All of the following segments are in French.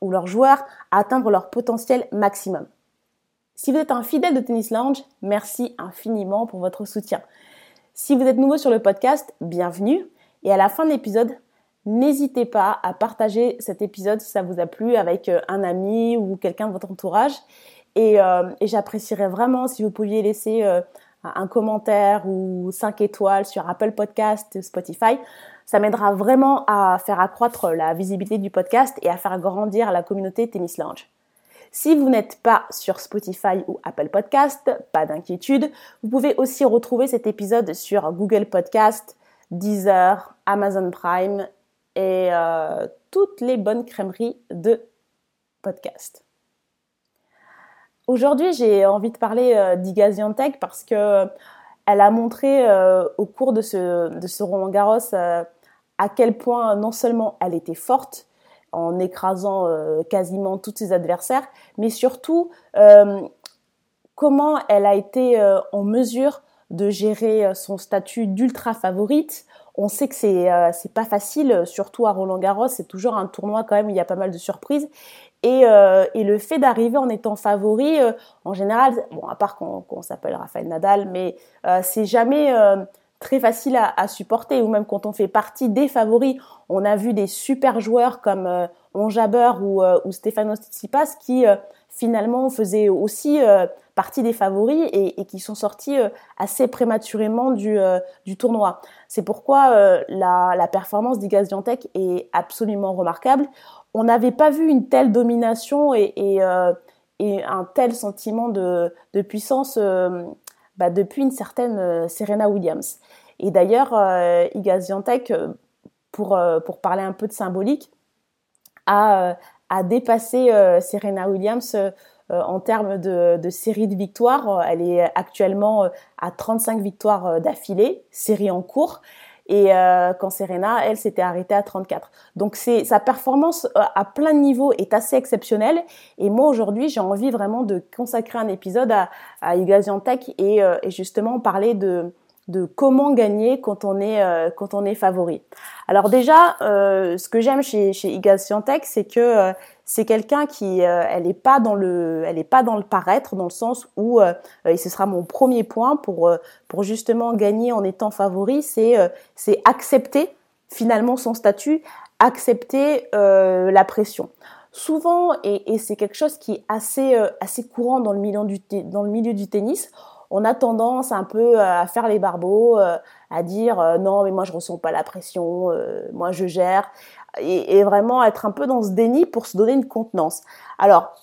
ou leurs joueurs à atteindre leur potentiel maximum. Si vous êtes un fidèle de Tennis Lounge, merci infiniment pour votre soutien. Si vous êtes nouveau sur le podcast, bienvenue. Et à la fin de l'épisode, n'hésitez pas à partager cet épisode si ça vous a plu avec euh, un ami ou quelqu'un de votre entourage. Et, euh, j'apprécierais vraiment si vous pouviez laisser euh, un commentaire ou 5 étoiles sur Apple Podcast, Spotify. Ça m'aidera vraiment à faire accroître la visibilité du podcast et à faire grandir la communauté Tennis Lounge. Si vous n'êtes pas sur Spotify ou Apple Podcast, pas d'inquiétude, vous pouvez aussi retrouver cet épisode sur Google Podcast, Deezer, Amazon Prime et euh, toutes les bonnes crèmeries de podcast. Aujourd'hui, j'ai envie de parler euh, d'Iga parce que euh, elle a montré euh, au cours de ce, Roland Garros à quel point non seulement elle était forte en écrasant quasiment tous ses adversaires, mais surtout comment elle a été en mesure de gérer son statut d'ultra favorite. On sait que c'est c'est pas facile, surtout à Roland Garros, c'est toujours un tournoi quand même où il y a pas mal de surprises. Et, euh, et, le fait d'arriver en étant favori, euh, en général, bon, à part qu'on s'appelle Rafael Nadal, mais euh, c'est jamais euh, très facile à, à, supporter. Ou même quand on fait partie des favoris, on a vu des super joueurs comme euh, Onjaber ou, ou Stefanos Tsitsipas qui finalement faisaient aussi partie des favoris et, et qui sont sortis assez prématurément du, du tournoi. C'est pourquoi la, la performance d'Iga est absolument remarquable on n'avait pas vu une telle domination et, euh, un tel sentiment de, puissance euh, bah, depuis une certaine euh, Serena Williams. Et d'ailleurs, Iga Swiatek, pour, pour parler un peu de symbolique, a, a dépassé Serena Williams en termes de, de, série de victoires. Elle est actuellement à 35 victoires d'affilée, série en cours et euh, quand Serena, elle, s'était arrêtée à 34. Donc c'est sa performance euh, à plein de niveaux est assez exceptionnelle. Et moi aujourd'hui, j'ai envie vraiment de consacrer un épisode à, à Iga et, euh, et justement parler de de comment gagner quand on est euh, quand on est favori. Alors déjà, euh, ce que j'aime chez chez Iga Swiatek, c'est que euh, c'est quelqu'un qui elle est pas dans le elle est pas dans le paraître dans le sens où et ce sera mon premier point pour pour justement gagner en étant favori, c'est c'est accepter finalement son statut, accepter la pression. Souvent, et, et c'est quelque chose qui est assez, assez courant dans le milieu du, dans le milieu du tennis, on a tendance un peu à faire les barbeaux, euh, à dire euh, non mais moi je ressens pas la pression, euh, moi je gère, et, vraiment être un peu dans ce déni pour se donner une contenance. Alors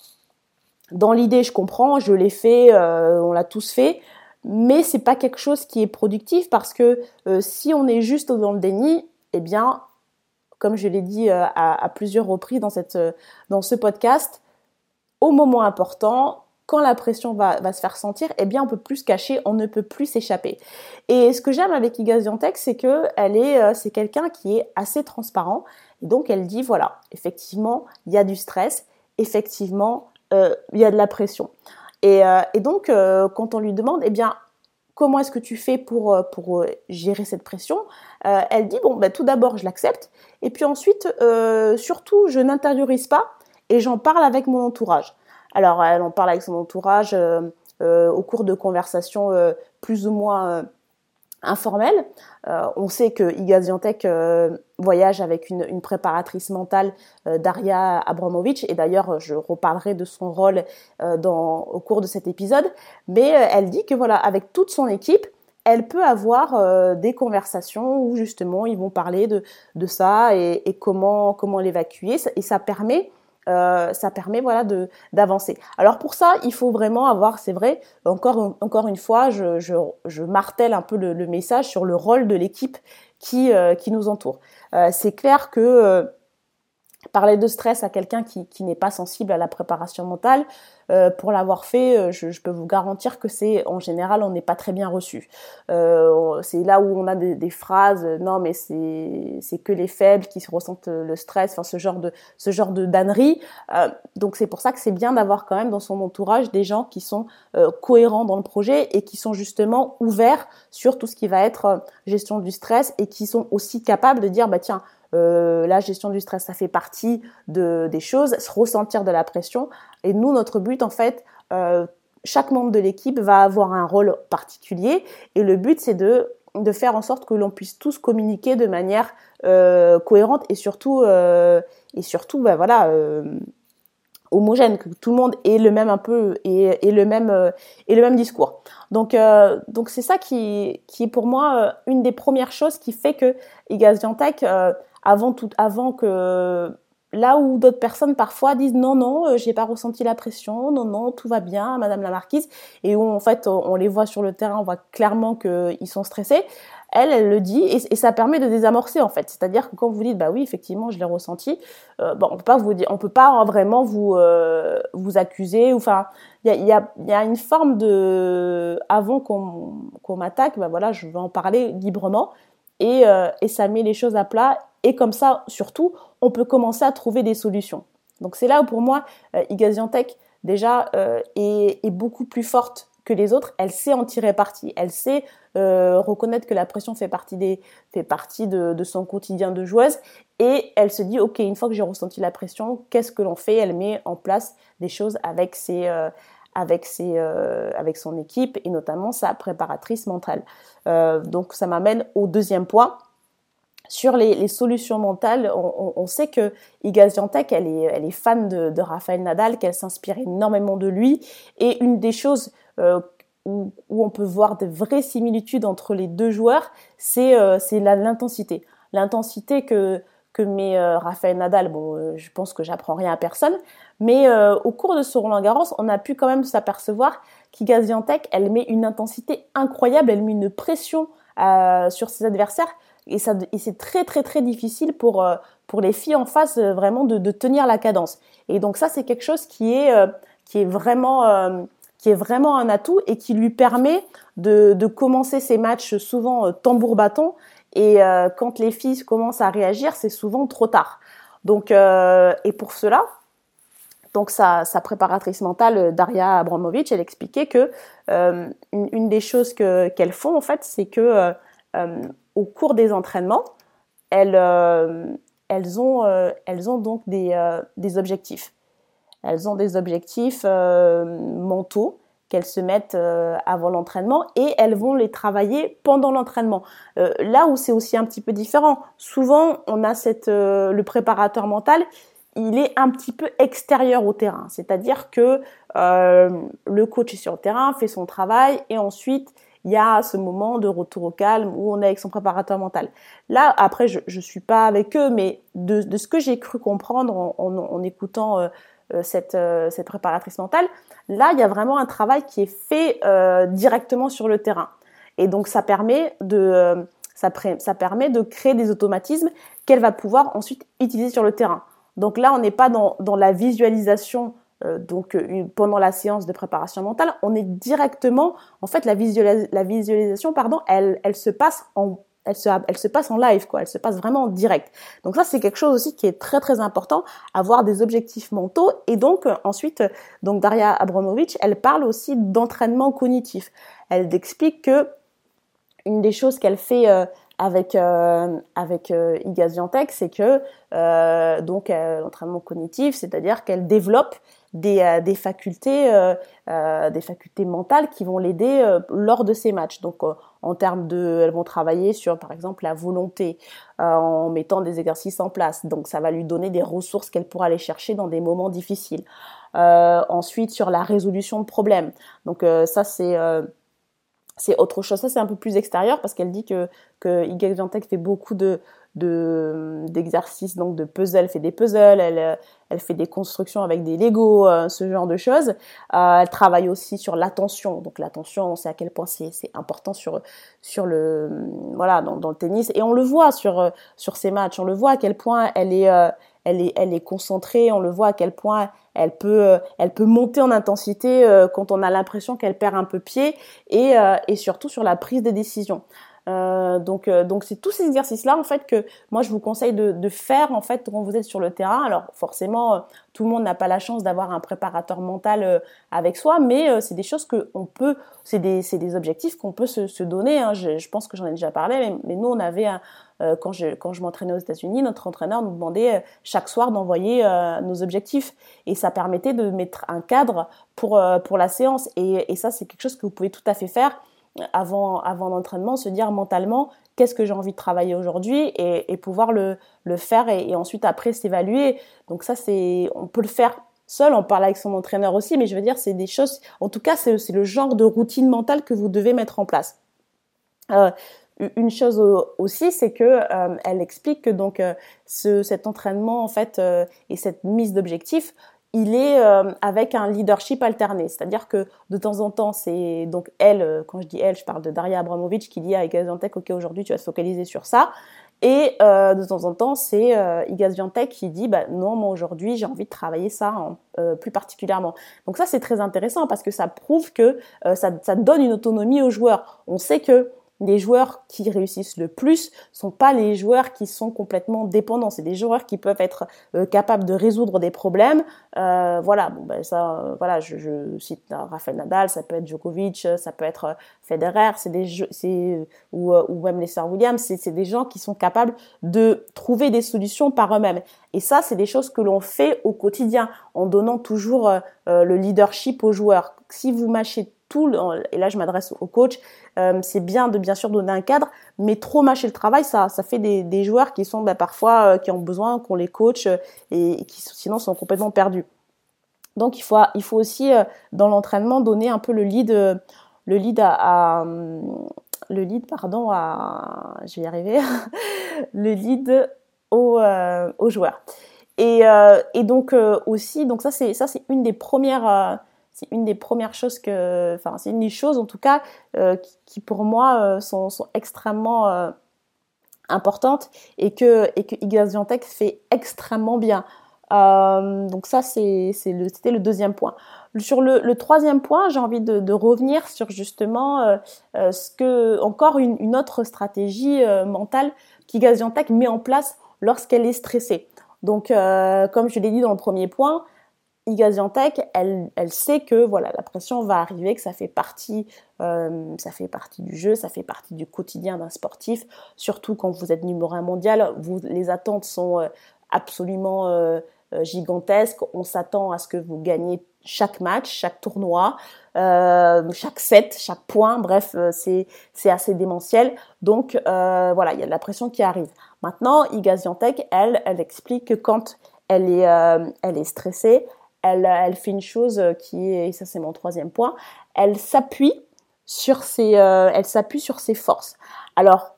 dans l'idée je comprends, je l'ai fait, on l'a tous fait, mais c'est pas quelque chose qui est productif parce que si on est juste dans le déni, eh bien comme je l'ai dit à, à, plusieurs reprises dans cette dans ce podcast, au moment important, quand la pression va, se faire sentir, eh bien, on peut plus se cacher, on ne peut plus s'échapper. Et ce que j'aime avec Iga c'est que elle est, euh, c'est quelqu'un qui est assez transparent. Et donc, elle dit, voilà, effectivement, il y a du stress, effectivement, euh, il y a de la pression. Et, euh, donc, quand on lui demande, eh bien, comment est-ce que tu fais pour, pour gérer cette pression Elle dit, bon, ben, tout d'abord, je l'accepte. Et puis ensuite, surtout, je n'intériorise pas et j'en parle avec mon entourage. Alors, elle en parle avec son entourage euh, euh, au cours de conversations euh, plus ou moins informelles. on sait que Iga voyage avec une, préparatrice mentale, Daria Abramovic, et d'ailleurs, je reparlerai de son rôle dans, au cours de cet épisode. Mais elle dit que voilà, avec toute son équipe, elle peut avoir des conversations où justement ils vont parler de, de ça et, et comment comment l'évacuer et ça permet euh, ça permet voilà de d'avancer. Alors pour ça, il faut vraiment avoir, c'est vrai, encore encore une fois, je, je, je martèle un peu le, le, message sur le rôle de l'équipe qui euh, qui nous entoure. Euh, c'est clair que parler de stress à quelqu'un qui, qui n'est pas sensible à la préparation mentale, euh, pour l'avoir fait, euh, je, peux vous garantir que c'est en général on n'est pas très bien reçu. Euh, c'est là où on a des, phrases non mais c'est que les faibles qui ressentent le stress, enfin ce genre de ce genre de dannerie. Donc c'est pour ça que c'est bien d'avoir quand même dans son entourage des gens qui sont cohérents dans le projet et qui sont justement ouverts sur tout ce qui va être gestion du stress et qui sont aussi capables de dire bah tiens euh, la gestion du stress, ça fait partie de, des choses, se ressentir de la pression. Et nous, notre but, en fait, euh, chaque membre de l'équipe va avoir un rôle particulier. Et le but, c'est de, faire en sorte que l'on puisse tous communiquer de manière euh, cohérente et surtout, et surtout, bah, voilà homogène, que tout le monde ait le même un peu et, le même discours. Donc c'est ça qui est pour moi une des premières choses qui fait que euh, avant tout, avant que là où d'autres personnes parfois disent non non euh, j'ai pas ressenti la pression non non tout va bien madame la marquise. Et où en fait on les voit sur le terrain on voit clairement qu'ils sont stressés. Elle elle le dit et, ça permet de désamorcer en fait. C'est-à-dire que quand vous dites bah oui effectivement je l'ai ressenti euh, bon on peut pas vous dire on peut pas vraiment vous euh, vous accuser enfin il y a, y, a, y a une forme de avant qu'on qu'on m'attaque bah voilà je vais en parler librement. Et, et ça met les choses à plat et comme ça, surtout, on peut commencer à trouver des solutions. Donc c'est là où pour moi, euh, déjà euh, est, beaucoup plus forte que les autres. Elle sait en tirer parti. Elle sait euh, reconnaître que la pression fait partie de, son quotidien de joueuse et elle se dit ok une fois que j'ai ressenti la pression, qu'est-ce que l'on fait? Elle met en place des choses euh, avec son équipe et notamment sa préparatrice mentale. donc ça m'amène au deuxième point sur les, solutions mentales, on, sait que Iga elle est, fan de, de Rafael Nadal, qu'elle s'inspire énormément de lui. Et une des choses euh, où, on peut voir de vraies similitudes entre les deux joueurs, c'est euh, l'intensité. L'intensité que, met euh, Rafael Nadal, bon, euh, je pense que j'apprends rien à personne, mais au cours de ce Roland Garros, on a pu quand même s'apercevoir qu'Iga elle met une intensité incroyable, elle met une pression sur ses adversaires et ça et c'est très très très difficile pour euh, pour les filles en face euh, vraiment de, de, tenir la cadence. Et donc ça c'est quelque chose qui est euh, qui est vraiment qui est vraiment un atout et qui lui permet de, de commencer ses matchs souvent tambour bâton et quand les filles commencent à réagir c'est souvent trop tard. Donc et pour cela donc sa, sa préparatrice mentale Daria Abramovic elle expliquait que une, des choses que qu'elles font en fait c'est que au cours des entraînements, elles, euh, ont, euh, elles ont donc des, euh, des, objectifs. Elles ont des objectifs mentaux qu'elles se mettent avant l'entraînement et elles vont les travailler pendant l'entraînement. là où c'est aussi un petit peu différent, souvent on a cette, le préparateur mental, il est un petit peu extérieur au terrain, c'est-à-dire que le coach est sur le terrain, fait son travail et ensuite il y a ce moment de retour au calme où on est avec son préparateur mental. Là, après, je ne suis pas avec eux, mais de, ce que j'ai cru comprendre en, écoutant euh, euh cette, euh, cette préparatrice mentale, là, il y a vraiment un travail qui est fait directement sur le terrain. Et donc, ça permet de, créer des automatismes qu'elle va pouvoir ensuite utiliser sur le terrain. Donc là, on n'est pas dans, la visualisation donc euh, pendant la séance de préparation mentale, on est directement, en fait, la, la visualisation, pardon, elle, elle se passe en elle se, elle se passe en live, quoi. Elle se passe vraiment en direct. Donc ça, c'est quelque chose aussi qui est très très important, avoir des objectifs mentaux. Et donc euh, ensuite, donc Daria Abramovic, elle parle aussi d'entraînement cognitif. Elle explique que une des choses qu'elle fait avec euh, avec euh, c'est que euh, donc euh, l'entraînement cognitif, c'est-à-dire qu'elle développe des, euh, des facultés des facultés mentales qui vont l'aider lors de ses matchs. Donc en termes de, elles vont travailler sur par exemple la volonté en mettant des exercices en place. Donc ça va lui donner des ressources qu'elle pourra aller chercher dans des moments difficiles. ensuite sur la résolution de problèmes. Donc ça c'est c'est autre chose. Ça, c'est un peu plus extérieur parce qu'elle dit que, que fait beaucoup de, de, d'exercices, donc de puzzles, elle fait des puzzles, elle, elle fait des constructions avec des Lego, euh, ce genre de choses. Euh, elle travaille aussi sur l'attention. Donc l'attention, on sait à quel point c'est, c'est important sur, sur le, voilà, dans, dans, le tennis. Et on le voit sur, sur ces matchs, on le voit à quel point elle est, euh, elle est, elle est concentrée. On le voit à quel point elle peut, elle peut monter en intensité quand on a l'impression qu'elle perd un peu pied et, et surtout sur la prise de décision. Euh, donc, euh, donc c'est tous ces exercices-là en fait que moi je vous conseille de, de, faire en fait quand vous êtes sur le terrain. Alors forcément, euh, tout le monde n'a pas la chance d'avoir un préparateur mental avec soi, mais c'est des choses que on peut, c'est des, c'est des objectifs qu'on peut se, se donner. Hein. Je, je, pense que j'en ai déjà parlé, mais, mais nous on avait un, quand je, quand je m'entraînais aux États-Unis, notre entraîneur nous demandait chaque soir d'envoyer nos objectifs et ça permettait de mettre un cadre pour pour la séance et, et ça c'est quelque chose que vous pouvez tout à fait faire avant, avant l'entraînement, se dire mentalement qu'est-ce que j'ai envie de travailler aujourd'hui et, et, pouvoir le, le faire et, ensuite après s'évaluer. Donc ça, c'est, on peut le faire seul, on parle avec son entraîneur aussi, mais je veux dire, c'est des choses, en tout cas, c'est le genre de routine mentale que vous devez mettre en place. Euh, une chose aussi, c'est que euh, elle explique que donc euh, ce, cet entraînement en fait et cette mise d'objectifs il est euh, avec un leadership alterné. C'est-à-dire que de temps en temps, c'est donc elle, euh, quand je dis elle, je parle de Daria Abramovic qui dit à Igaziantec, ok, aujourd'hui tu vas se focaliser sur ça. Et euh, de temps en temps, c'est euh, qui dit, bah, non, moi aujourd'hui, j'ai envie de travailler ça plus particulièrement. Donc ça, c'est très intéressant parce que ça prouve que ça, ça donne une autonomie aux joueurs. On sait que les joueurs qui réussissent le plus sont pas les joueurs qui sont complètement dépendants. C'est des joueurs qui peuvent être euh, capables de résoudre des problèmes. Euh, voilà, bon ben ça, euh, voilà, je, cite Rafael Nadal, ça peut être Djokovic, ça peut être Federer, c'est des, c'est ou, ou même les sœurs Williams, c'est des gens qui sont capables de trouver des solutions par eux-mêmes. Et ça, c'est des choses que l'on fait au quotidien en donnant toujours le leadership aux joueurs. Si vous mâchez et là je m'adresse au coach, euh, c'est bien de bien sûr donner un cadre, mais trop mâcher le travail, ça, ça fait des, joueurs qui sont bah, parfois euh, qui ont besoin qu'on les coach euh, et, qui sinon sont complètement perdus. Donc il faut, il faut aussi dans l'entraînement donner un peu le lead, le lead à, le lead pardon à, je vais y arriver, le lead aux, aux joueurs. Et, et donc aussi, donc ça c'est ça c'est une des premières c'est une des premières choses que, enfin, c'est une des choses en tout cas euh, qui, pour moi euh, sont, extrêmement euh, importantes et que et que fait extrêmement bien. donc ça c'est c'était le deuxième point. Sur le, troisième point, j'ai envie de, revenir sur justement ce que encore une, une autre stratégie mentale qu'Igaziantec met en place lorsqu'elle est stressée. Donc comme je l'ai dit dans le premier point, Igaziantec, elle, elle sait que voilà la pression va arriver, que ça fait partie, euh, ça fait partie du jeu, ça fait partie du quotidien d'un sportif. Surtout quand vous êtes numéro un mondial, vous, les attentes sont euh, absolument euh, gigantesques. On s'attend à ce que vous gagnez chaque match, chaque tournoi, chaque set, chaque point. Bref, c'est c'est assez démentiel. Donc voilà, il y a de la pression qui arrive. Maintenant, Igaziantec, elle, elle explique que quand elle est, elle est stressée, elle, fait une chose qui est, et ça c'est mon troisième point, elle s'appuie sur ses, euh, elle s'appuie sur ses forces. Alors,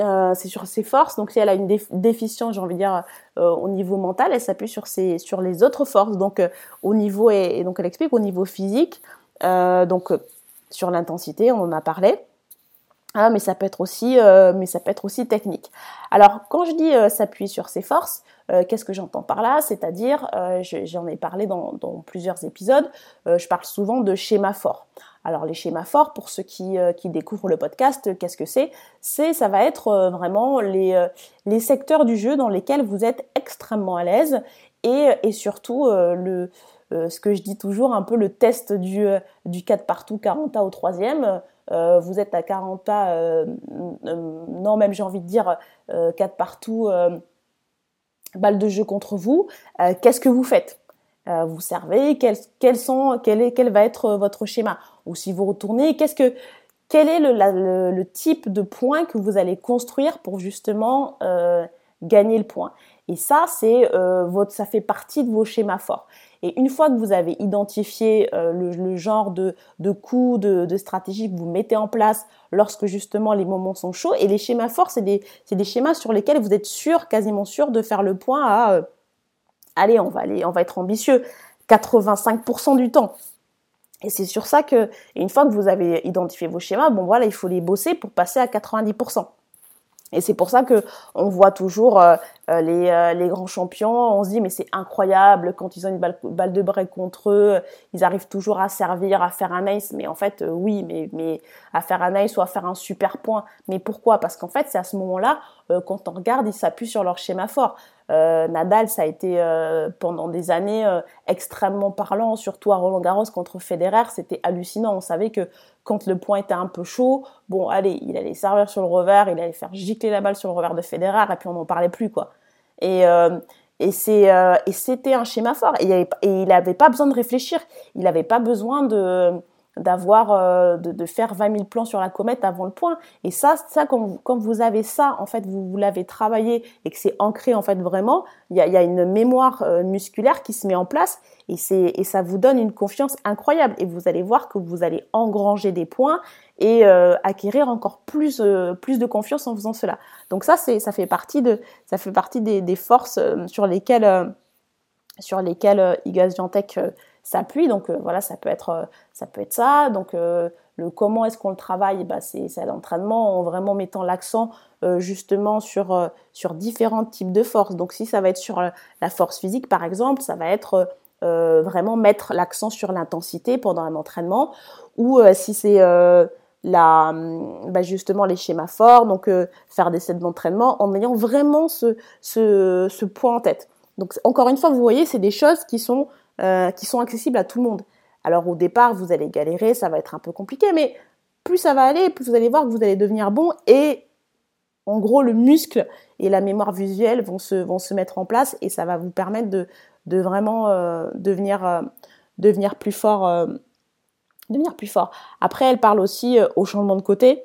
euh, c'est sur ses forces, donc si elle a une déficience, j'ai envie de dire, euh, au niveau mental, elle s'appuie sur ses, sur les autres forces. Donc, au niveau, et, donc elle explique au niveau physique, donc sur l'intensité, on en a parlé. Ah, mais ça peut être aussi, mais ça peut être aussi technique. Alors, quand je dis s'appuie sur ses forces, euh, qu'est-ce que j'entends par là? C'est-à-dire, euh, j'en ai parlé dans, plusieurs épisodes, euh, je parle souvent de schémas forts. Alors les schémas forts, pour ceux qui, découvrent le podcast, qu'est-ce que c'est? C'est, ça va être vraiment les, secteurs du jeu dans lesquels vous êtes extrêmement à l'aise et, et surtout le, ce que je dis toujours, un peu le test du, du 4 partout 40 au troisième. Vous êtes à 40 non même j'ai envie de dire 4 partout balle de jeu contre vous, euh, qu'est-ce que vous faites? Euh, Vous servez? Quel, est, va être votre schéma? Ou si vous retournez, quel est le, type de point que vous allez construire pour justement euh, gagner le point? Et ça, votre, ça fait partie de vos schémas forts. Et une fois que vous avez identifié euh, le, genre de, de coups, de, de stratégies que vous mettez en place lorsque justement les moments sont chauds, et les schémas forts, c'est des, des schémas sur lesquels vous êtes sûr, quasiment sûr de faire le point à, euh, allez, on va aller, on va être ambitieux, 85% du temps. Et c'est sur ça que, une fois que vous avez identifié vos schémas, bon voilà, il faut les bosser pour passer à 90%. Et c'est pour ça que on voit toujours euh, euh, les, euh, les, grands champions, on se dit mais c'est incroyable quand ils ont une balle, de break contre eux, ils arrivent toujours à servir, à faire un ace. Mais en fait, oui, mais, mais à faire un ace ou à faire un super point. Mais pourquoi? Parce qu'en fait, c'est à ce moment-là, quand on regarde, ils s'appuient sur leur schéma fort. Euh, Nadal, ça a été euh, pendant des années euh, extrêmement parlant, surtout à Roland Garros contre Federer, c'était hallucinant. On savait que quand le point était un peu chaud, bon, allez, il allait servir sur le revers, il allait faire gicler la balle sur le revers de Federer, et puis on n'en parlait plus, quoi. Et, et c'était un schéma fort. Et il n'avait pas besoin de réfléchir, il n'avait pas besoin de d'avoir euh, de, de, faire 20 000 plans sur la comète avant le point. Et ça ça quand vous, quand vous avez ça en fait vous, vous l'avez travaillé et que c'est ancré en fait vraiment il y a, y a, une mémoire euh, musculaire qui se met en place et c'est et ça vous donne une confiance incroyable. Et vous allez voir que vous allez engranger des points et euh, acquérir encore plus plus de confiance en faisant cela. Donc ça c'est ça fait partie de ça fait partie des, des forces sur lesquelles sur lesquelles Iga Swiatek s'appuie. Donc euh, voilà, ça peut être euh, ça. Peut être ça. Donc euh, le comment est-ce qu'on le travaille bah, C'est l'entraînement en vraiment mettant l'accent justement sur, sur différents types de forces. Donc si ça va être sur la force physique par exemple, ça va être vraiment mettre l'accent sur l'intensité pendant un entraînement. Ou si c'est la, bah justement les schémas forts, donc faire des sets d'entraînement en ayant vraiment ce, ce, ce point en tête. Donc encore une fois, vous voyez, c'est des choses qui sont euh, qui sont accessibles à tout le monde. Alors au départ, vous allez galérer, ça va être un peu compliqué, mais plus ça va aller, plus vous allez voir que vous allez devenir bon et en gros le muscle et la mémoire visuelle vont se, vont se mettre en place et ça va vous permettre de, de vraiment euh, devenir, euh, devenir plus fort. devenir plus fort. Après, elle parle aussi au changement de côté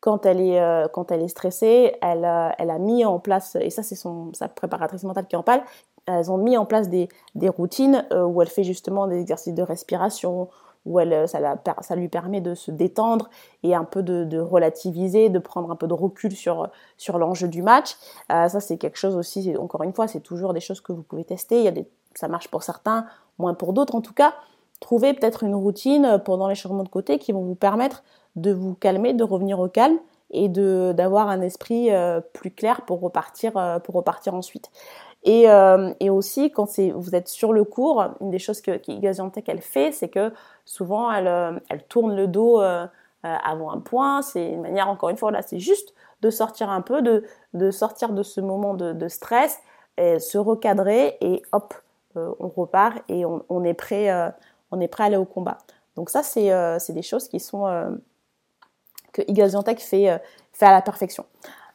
quand elle est quand elle est stressée, elle, elle a mis en place et ça c'est sa préparatrice mentale qui en parle, elles ont mis en place des, des routines euh, où elle fait justement des exercices de respiration, où elle, euh, ça, la, ça lui permet de se détendre et un peu de, relativiser, de prendre un peu de recul sur, sur l'enjeu du match. Euh, ça, c'est quelque chose aussi, encore une fois, c'est toujours des choses que vous pouvez tester. Il y a des, ça marche pour certains, moins pour d'autres. En tout cas, trouvez peut-être une routine pendant les changements de côté qui vont vous permettre de vous calmer, de revenir au calme et d'avoir un esprit plus clair pour repartir pour repartir ensuite. Et, euh, et aussi, quand vous êtes sur le cours, une des choses que, que elle fait, c'est que souvent, elle, euh, tourne le dos euh, avant un point. C'est une manière, encore une fois, là, c'est juste de sortir un peu, de, sortir de ce moment de, stress, se recadrer et hop, on repart et on, est prêt, on est prêt à aller au combat. Donc ça, c'est des choses qui sont que Igaziantec fait à la perfection.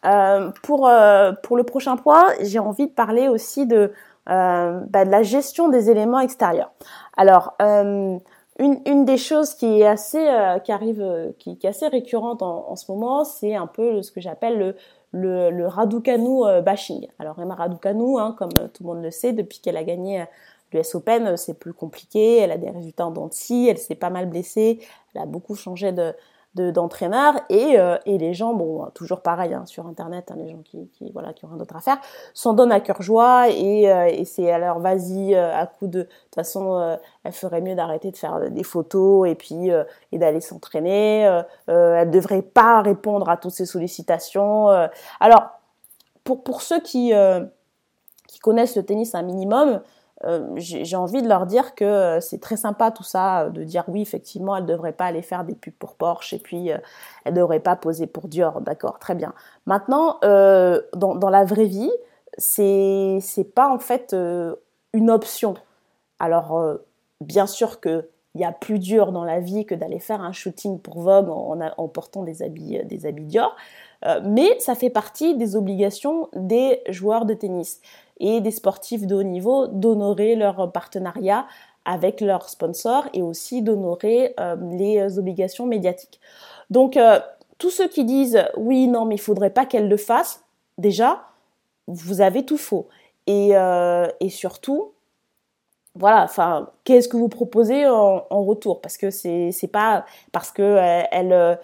Euh, pour, euh, pour le prochain point, j'ai envie de parler aussi de, euh, bah, de la gestion des éléments extérieurs. Alors, une, une des choses qui est assez, qui arrive, qui, est assez récurrente en, en ce moment, c'est un peu ce que j'appelle le, le, Raducanu bashing. Alors Emma Raducanu, hein, comme tout le monde le sait, depuis qu'elle a gagné l'US Open, c'est plus compliqué. Elle a des résultats en dents de elle s'est pas mal blessée, elle a beaucoup changé de, d'entraîneurs et, euh, et les gens, bon, toujours pareil hein, sur Internet, hein, les gens qui, qui, voilà, qui ont rien d'autre à faire, s'en donnent à cœur joie et, euh, et c'est alors vas-y, euh, à coup de... De toute façon, elle ferait mieux d'arrêter de faire des photos et puis et d'aller s'entraîner. elle devrait pas répondre à toutes ces sollicitations. alors, pour, pour ceux qui, qui connaissent le tennis un minimum, euh, j'ai envie de leur dire que euh, c'est très sympa tout ça, euh, de dire oui, effectivement, elle ne devrait pas aller faire des pubs pour Porsche et puis elle ne devrait pas poser pour Dior, d'accord, très bien. Maintenant, dans, dans, la vraie vie, c'est pas en fait une option. Alors, bien sûr que il y a plus dur dans la vie que d'aller faire un shooting pour Vogue en, en, portant des habits, des habits Dior, mais ça fait partie des obligations des joueurs de tennis et des sportifs de haut niveau d'honorer leur partenariat avec leurs sponsors et aussi d'honorer euh, les obligations médiatiques. Donc euh, tous ceux qui disent oui non mais il faudrait pas qu'elle le fasse, déjà vous avez tout faux. Et, euh, et surtout voilà, enfin, qu'est-ce que vous proposez en, retour? Parce que c'est pas parce que elle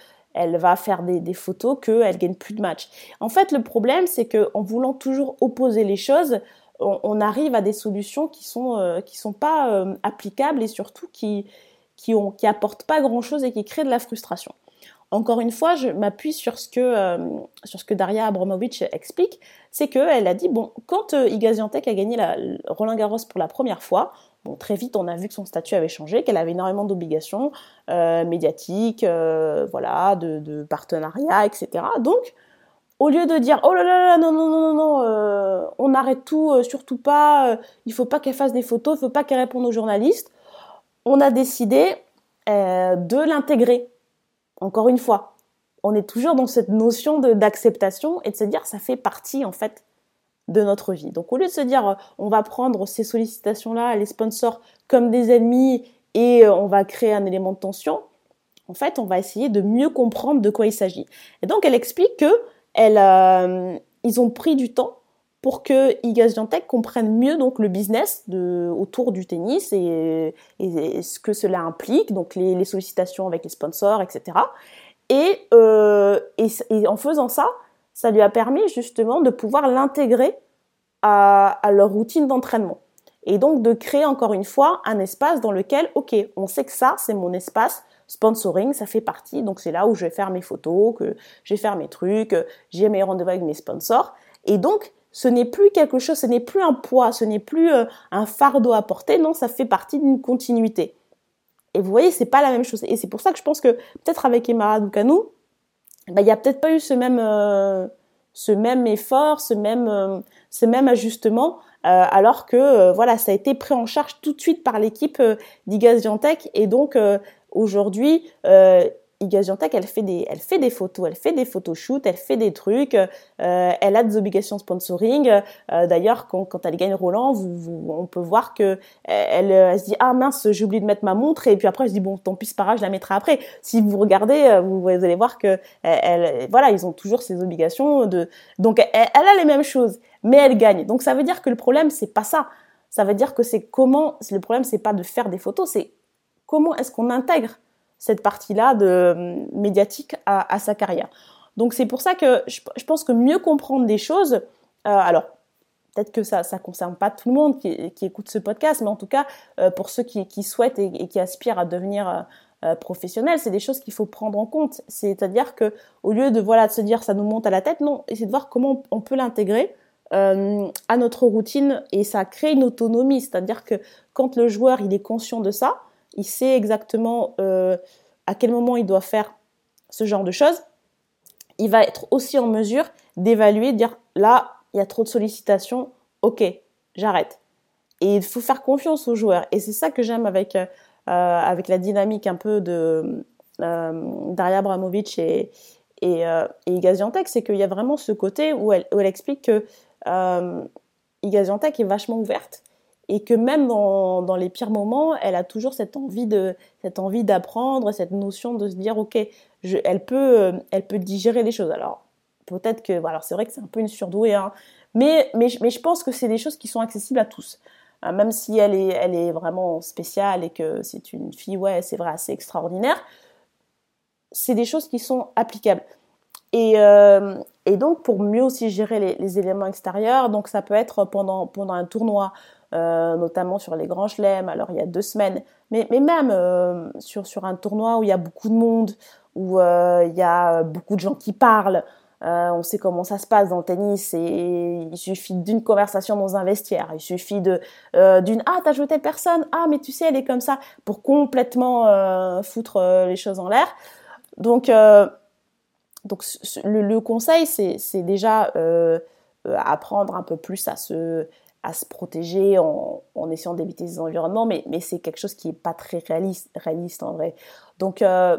va faire des, des photos qu'elle gagne plus de matchs. En fait, le problème, c'est qu'en voulant toujours opposer les choses, on, arrive à des solutions qui sont euh, sont pas euh, applicables et surtout qui qui ont qui apportent pas grand chose et qui créent de la frustration. encore une fois, je m'appuie sur ce que euh, sur ce que Daria Abramovic explique, c'est qu'elle a dit bon, quand euh, a gagné la, Roland Garros pour la première fois, très vite on a vu que son statut avait changé, qu'elle avait énormément d'obligations euh, médiatiques, euh, voilà, de, partenariats, etc. Donc au lieu de dire oh là là là non non non non non on arrête tout surtout pas il faut pas qu'elle fasse des photos il faut pas qu'elle réponde aux journalistes on a décidé de l'intégrer encore une fois, on est toujours dans cette notion d'acceptation et de se dire ça fait partie en fait de notre vie. Donc au lieu de se dire euh, on va prendre ces sollicitations-là, les sponsors comme des ennemis et euh, on va créer un élément de tension, en fait on va essayer de mieux comprendre de quoi il s'agit. Et donc elle explique que elle, euh, ils ont pris du temps pour que Igaz comprenne mieux donc le business de, autour du tennis et, ce que cela implique, donc les, sollicitations avec les sponsors, etc. Et, et, en faisant ça, ça lui a permis justement de pouvoir l'intégrer à, leur routine d'entraînement. Et donc de créer encore une fois un espace dans lequel, ok, on sait que ça, c'est mon espace sponsoring, ça fait partie, donc c'est là où je vais faire mes photos, que je vais faire mes trucs, j'ai mes rendez-vous avec mes sponsors. Et donc, ce n'est plus quelque chose, ce n'est plus un poids, ce n'est plus euh, un fardeau à porter, non, ça fait partie d'une continuité. Et vous voyez, c'est pas la même chose. Et c'est pour ça que je pense que peut-être avec Emara Dukanou, bah, il n'y a peut-être pas eu ce même, euh, ce même effort, ce même, euh, ce même ajustement, alors que voilà, ça a été pris en charge tout de suite par l'équipe d'Igaz Et donc aujourd'hui, Igaziantec, elle fait des, elle fait des photos, elle fait des photoshoots, elle fait des trucs, euh, elle a des obligations sponsoring. Euh, d'ailleurs, quand, elle gagne Roland, on peut voir que elle, elle, se dit ah mince, j'ai oublié de mettre ma montre et puis après elle se dit bon tant pis c'est pas grave, je la mettrai après. Si vous regardez, euh, vous, allez voir que voilà, ils ont toujours ces obligations de, donc elle, elle a les mêmes choses, mais elle gagne. Donc ça veut dire que le problème c'est pas ça. Ça veut dire que c'est comment, le problème c'est pas de faire des photos, c'est comment est-ce qu'on intègre cette partie-là de euh, médiatique à, sa carrière. Donc c'est pour ça que je, pense que mieux comprendre des choses, euh, alors peut-être que ça ne concerne pas tout le monde qui, écoute ce podcast, mais en tout cas euh, pour ceux qui, souhaitent et, qui aspirent à devenir professionnels, c'est des choses qu'il faut prendre en compte. C'est-à-dire que au lieu de voilà de se dire ça nous monte à la tête, non, essayer de voir comment on peut l'intégrer à notre routine et ça crée une autonomie. C'est-à-dire que quand le joueur il est conscient de ça, il sait exactement euh, à quel moment il doit faire ce genre de choses, il va être aussi en mesure d'évaluer, de dire là, il y a trop de sollicitations, ok, j'arrête. Et il faut faire confiance aux joueurs. Et c'est ça que j'aime avec, euh, la dynamique un peu de euh, Daria Abramovic et, et, euh, c'est qu'il y a vraiment ce côté où elle, explique que euh, est vachement ouverte et que même dans, dans, les pires moments, elle a toujours cette envie de cette envie d'apprendre, cette notion de se dire ok, elle peut euh, elle peut digérer les choses. Alors peut-être que alors c'est vrai que c'est un peu une surdouée, hein, mais, mais mais je pense que c'est des choses qui sont accessibles à tous. Euh, même si elle est elle est vraiment spéciale et que c'est une fille ouais c'est vrai assez extraordinaire, c'est des choses qui sont applicables. Et, euh, et donc pour mieux aussi gérer les, les, éléments extérieurs, donc ça peut être pendant pendant un tournoi euh, notamment sur les grands chelems, alors il y a deux semaines, mais, même euh, sur, un tournoi où il y a beaucoup de monde, où euh, il y a beaucoup de gens qui parlent, on sait comment ça se passe dans le tennis et il suffit d'une conversation dans un vestiaire, il suffit de d'une ah t'as joué telle personne, ah mais tu sais elle est comme ça! pour complètement foutre les choses en l'air. Donc donc le conseil c'est déjà apprendre un peu plus à se à se protéger en, essayant d'éviter ces environnements, mais, c'est quelque chose qui n'est pas très réaliste, en vrai. Donc, euh,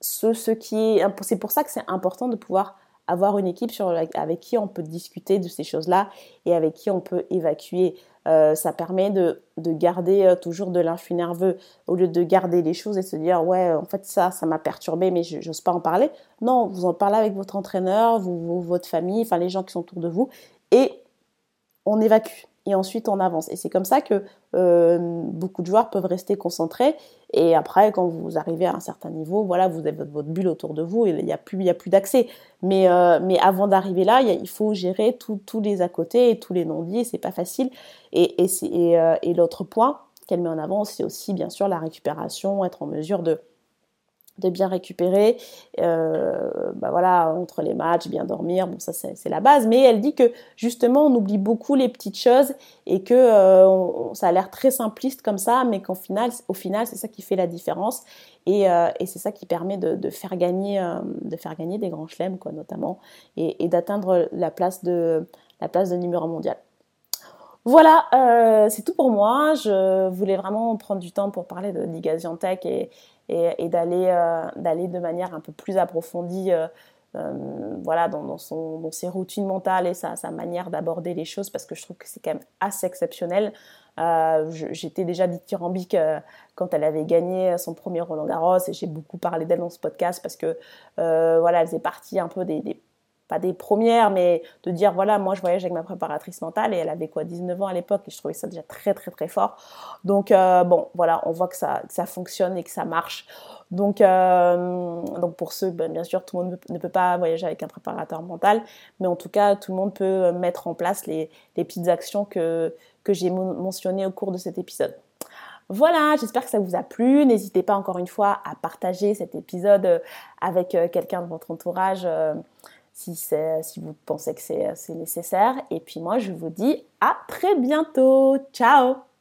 ce, qui est, c'est pour ça que c'est important de pouvoir avoir une équipe sur, avec qui on peut discuter de ces choses-là et avec qui on peut évacuer. Euh, ça permet de, de garder euh, toujours de l'influx nerveux au lieu de garder les choses et se dire ouais en fait ça ça m'a perturbé mais je n'ose pas en parler. Non, vous en parlez avec votre entraîneur, vous, votre famille, enfin les gens qui sont autour de vous et on évacue et ensuite on avance. Et c'est comme ça que euh, beaucoup de joueurs peuvent rester concentrés. Et après, quand vous arrivez à un certain niveau, voilà, vous avez votre bulle autour de vous et il n'y a plus, plus d'accès. Mais, euh, mais avant d'arriver là, il, faut gérer tous les à côté et tous les non-dits. C'est pas facile. Et, et, euh, et l'autre point qu'elle met en avant, c'est aussi bien sûr la récupération, être en mesure de de bien récupérer, euh, bah voilà, entre les matchs, bien dormir, bon ça c'est la base, mais elle dit que justement on oublie beaucoup les petites choses et que euh, ça a l'air très simpliste comme ça, mais qu'au final, au final c'est ça qui fait la différence et, euh, c'est ça qui permet de, faire gagner, des grands chelems quoi notamment et, d'atteindre la place de la place numéro mondial. Voilà, c'est tout pour moi. Je voulais vraiment prendre du temps pour parler de Ligue Asiantech et, et, d'aller euh, d'aller de manière un peu plus approfondie euh, euh, voilà, dans, son, dans ses routines mentales et sa, manière d'aborder les choses parce que je trouve que c'est quand même assez exceptionnel. J'étais déjà dithyrambique euh, quand elle avait gagné son premier Roland Garros et j'ai beaucoup parlé d'elle dans ce podcast parce que euh, voilà, elle faisait partie un peu des pas des premières, mais de dire voilà, moi je voyage avec ma préparatrice mentale et elle avait quoi 19 ans à l'époque et je trouvais ça déjà très très très fort. Donc euh, bon, voilà, on voit que ça, que ça fonctionne et que ça marche. Donc, euh, donc pour ceux, ben, bien sûr, tout le monde ne peut pas voyager avec un préparateur mental, mais en tout cas, tout le monde peut mettre en place les, les petites actions que, que j'ai mentionnées au cours de cet épisode. Voilà, j'espère que ça vous a plu. N'hésitez pas encore une fois à partager cet épisode avec euh, quelqu'un de votre entourage si, si vous pensez que c'est nécessaire. Et puis moi, je vous dis à très bientôt. Ciao